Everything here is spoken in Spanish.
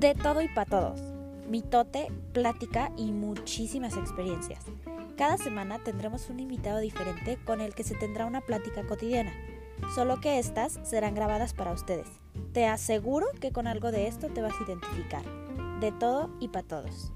De todo y para todos. Mitote, plática y muchísimas experiencias. Cada semana tendremos un invitado diferente con el que se tendrá una plática cotidiana, solo que estas serán grabadas para ustedes. Te aseguro que con algo de esto te vas a identificar. De todo y para todos.